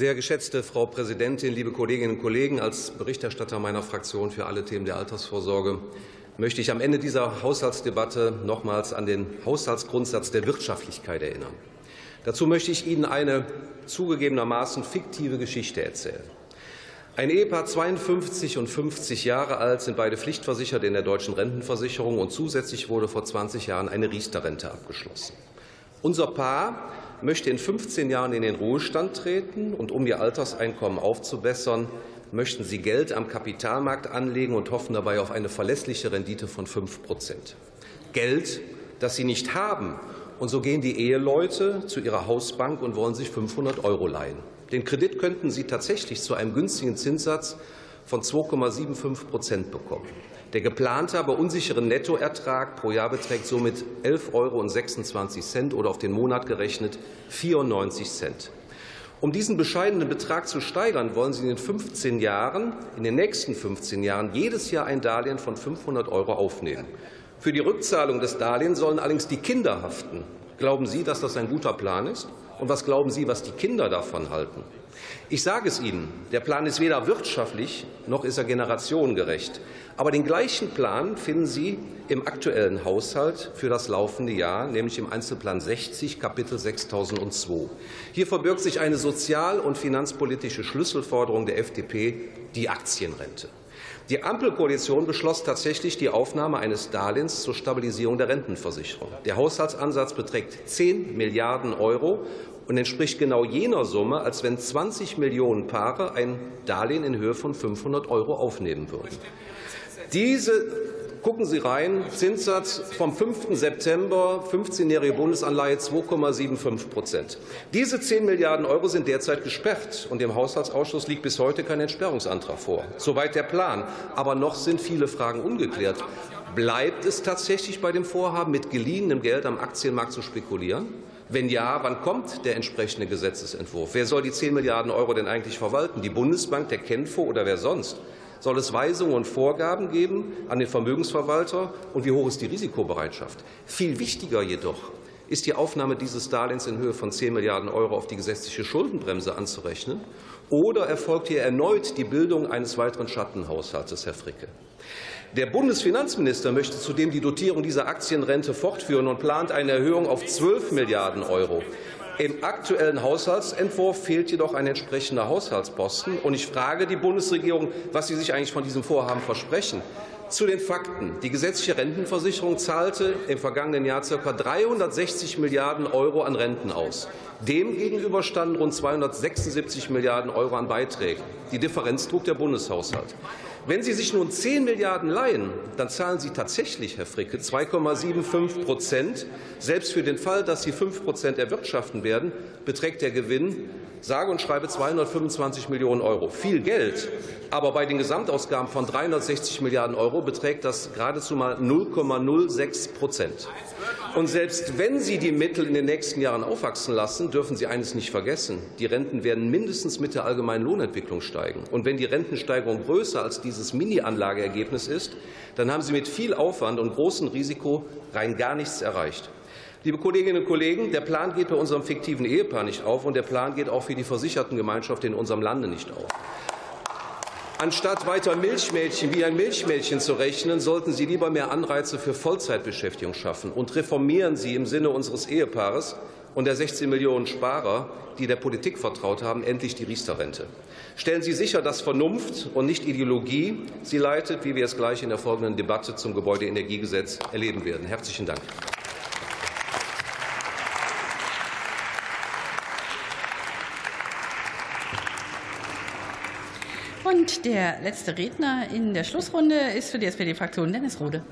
Sehr geschätzte Frau Präsidentin, liebe Kolleginnen und Kollegen! Als Berichterstatter meiner Fraktion für alle Themen der Altersvorsorge möchte ich am Ende dieser Haushaltsdebatte nochmals an den Haushaltsgrundsatz der Wirtschaftlichkeit erinnern. Dazu möchte ich Ihnen eine zugegebenermaßen fiktive Geschichte erzählen. Ein Ehepaar, 52 und 50 Jahre alt, sind beide pflichtversichert in der deutschen Rentenversicherung und zusätzlich wurde vor 20 Jahren eine Riester-Rente abgeschlossen. Unser Paar möchte in 15 Jahren in den Ruhestand treten und um ihr Alterseinkommen aufzubessern, möchten sie Geld am Kapitalmarkt anlegen und hoffen dabei auf eine verlässliche Rendite von 5 Prozent. Geld, das sie nicht haben. Und so gehen die Eheleute zu ihrer Hausbank und wollen sich 500 Euro leihen. Den Kredit könnten sie tatsächlich zu einem günstigen Zinssatz von 2,75 Prozent bekommen. Der geplante, aber unsichere Nettoertrag pro Jahr beträgt somit 11,26 Euro oder auf den Monat gerechnet 94 Cent. Um diesen bescheidenen Betrag zu steigern, wollen Sie in den 15 Jahren, in den nächsten 15 Jahren jedes Jahr ein Darlehen von 500 Euro aufnehmen. Für die Rückzahlung des Darlehens sollen allerdings die Kinder haften. Glauben Sie, dass das ein guter Plan ist? Und was glauben Sie, was die Kinder davon halten? Ich sage es Ihnen, der Plan ist weder wirtschaftlich noch ist er generationengerecht. Aber den gleichen Plan finden Sie im aktuellen Haushalt für das laufende Jahr, nämlich im Einzelplan 60, Kapitel 6002. Hier verbirgt sich eine sozial- und finanzpolitische Schlüsselforderung der FDP, die Aktienrente. Die Ampelkoalition beschloss tatsächlich die Aufnahme eines Darlehens zur Stabilisierung der Rentenversicherung. Der Haushaltsansatz beträgt 10 Milliarden Euro und entspricht genau jener Summe, als wenn 20 Millionen Paare ein Darlehen in Höhe von 500 Euro aufnehmen würden. Diese Gucken Sie rein, Zinssatz vom 5. September, 15-jährige Bundesanleihe 2,75 Prozent. Diese 10 Milliarden Euro sind derzeit gesperrt, und im Haushaltsausschuss liegt bis heute kein Entsperrungsantrag vor. Soweit der Plan. Aber noch sind viele Fragen ungeklärt. Bleibt es tatsächlich bei dem Vorhaben, mit geliehenem Geld am Aktienmarkt zu spekulieren? Wenn ja, wann kommt der entsprechende Gesetzentwurf? Wer soll die 10 Milliarden Euro denn eigentlich verwalten? Die Bundesbank, der Kenfo oder wer sonst? Soll es Weisungen und Vorgaben geben an den Vermögensverwalter? Und wie hoch ist die Risikobereitschaft? Viel wichtiger jedoch ist die Aufnahme dieses Darlehens in Höhe von 10 Milliarden Euro auf die gesetzliche Schuldenbremse anzurechnen? Oder erfolgt hier erneut die Bildung eines weiteren Schattenhaushalts, Herr Fricke? Der Bundesfinanzminister möchte zudem die Dotierung dieser Aktienrente fortführen und plant eine Erhöhung auf 12 Milliarden Euro. Im aktuellen Haushaltsentwurf fehlt jedoch ein entsprechender Haushaltsposten. Und ich frage die Bundesregierung, was sie sich eigentlich von diesem Vorhaben versprechen. Zu den Fakten. Die gesetzliche Rentenversicherung zahlte im vergangenen Jahr ca. 360 Milliarden Euro an Renten aus. Demgegenüber standen rund 276 Milliarden Euro an Beiträgen. Die Differenz trug der Bundeshaushalt. Wenn Sie sich nun 10 Milliarden leihen, dann zahlen Sie tatsächlich, Herr Fricke, 2,75 Prozent. Selbst für den Fall, dass Sie 5 Prozent erwirtschaften werden, beträgt der Gewinn sage und schreibe 225 Millionen Euro. Viel Geld. Aber bei den Gesamtausgaben von 360 Milliarden Euro beträgt das geradezu mal 0,06 Prozent. Und selbst wenn Sie die Mittel in den nächsten Jahren aufwachsen lassen, dürfen Sie eines nicht vergessen. Die Renten werden mindestens mit der allgemeinen Lohnentwicklung steigen. Und wenn die Rentensteigerung größer als dieses Mini-Anlageergebnis ist, dann haben Sie mit viel Aufwand und großem Risiko rein gar nichts erreicht. Liebe Kolleginnen und Kollegen, der Plan geht bei unserem fiktiven Ehepaar nicht auf, und der Plan geht auch für die Versichertengemeinschaft in unserem Lande nicht auf. Anstatt weiter Milchmädchen wie ein Milchmädchen zu rechnen, sollten Sie lieber mehr Anreize für Vollzeitbeschäftigung schaffen und reformieren Sie im Sinne unseres Ehepaares und der 16 Millionen Sparer, die der Politik vertraut haben, endlich die Riester-Rente. Stellen Sie sicher, dass Vernunft und nicht Ideologie Sie leitet, wie wir es gleich in der folgenden Debatte zum Gebäudeenergiegesetz erleben werden. Herzlichen Dank. Und der letzte Redner in der Schlussrunde ist für die SPD-Fraktion Dennis Rode.